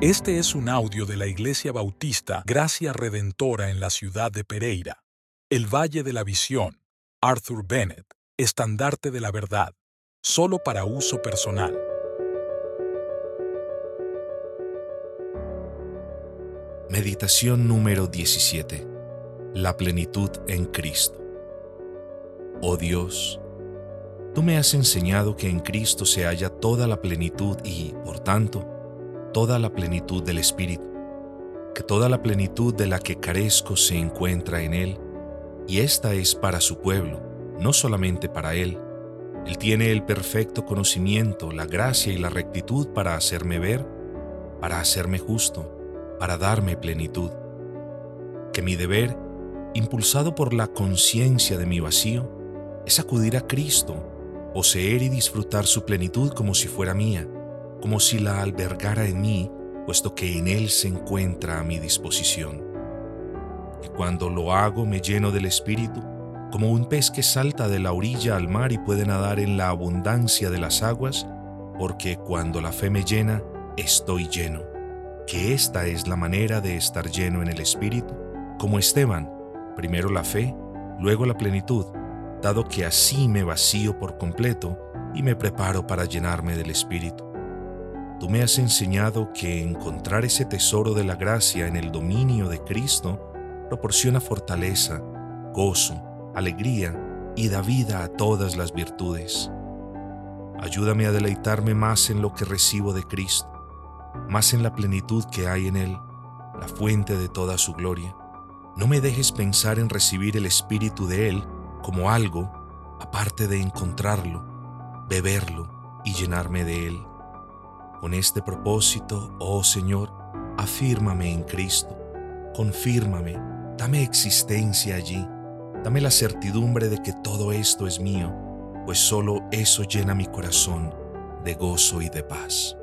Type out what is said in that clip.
Este es un audio de la Iglesia Bautista Gracia Redentora en la ciudad de Pereira. El Valle de la Visión. Arthur Bennett. Estandarte de la Verdad. Solo para uso personal. Meditación número 17. La plenitud en Cristo. Oh Dios, tú me has enseñado que en Cristo se halla toda la plenitud y, por tanto, toda la plenitud del Espíritu, que toda la plenitud de la que carezco se encuentra en Él, y esta es para su pueblo, no solamente para Él. Él tiene el perfecto conocimiento, la gracia y la rectitud para hacerme ver, para hacerme justo, para darme plenitud. Que mi deber, impulsado por la conciencia de mi vacío, es acudir a Cristo, poseer y disfrutar su plenitud como si fuera mía como si la albergara en mí, puesto que en Él se encuentra a mi disposición. Y cuando lo hago me lleno del Espíritu, como un pez que salta de la orilla al mar y puede nadar en la abundancia de las aguas, porque cuando la fe me llena, estoy lleno, que esta es la manera de estar lleno en el Espíritu, como Esteban, primero la fe, luego la plenitud, dado que así me vacío por completo y me preparo para llenarme del Espíritu. Tú me has enseñado que encontrar ese tesoro de la gracia en el dominio de Cristo proporciona fortaleza, gozo, alegría y da vida a todas las virtudes. Ayúdame a deleitarme más en lo que recibo de Cristo, más en la plenitud que hay en Él, la fuente de toda su gloria. No me dejes pensar en recibir el Espíritu de Él como algo aparte de encontrarlo, beberlo y llenarme de Él. Con este propósito, oh Señor, afírmame en Cristo, confírmame, dame existencia allí, dame la certidumbre de que todo esto es mío, pues solo eso llena mi corazón de gozo y de paz.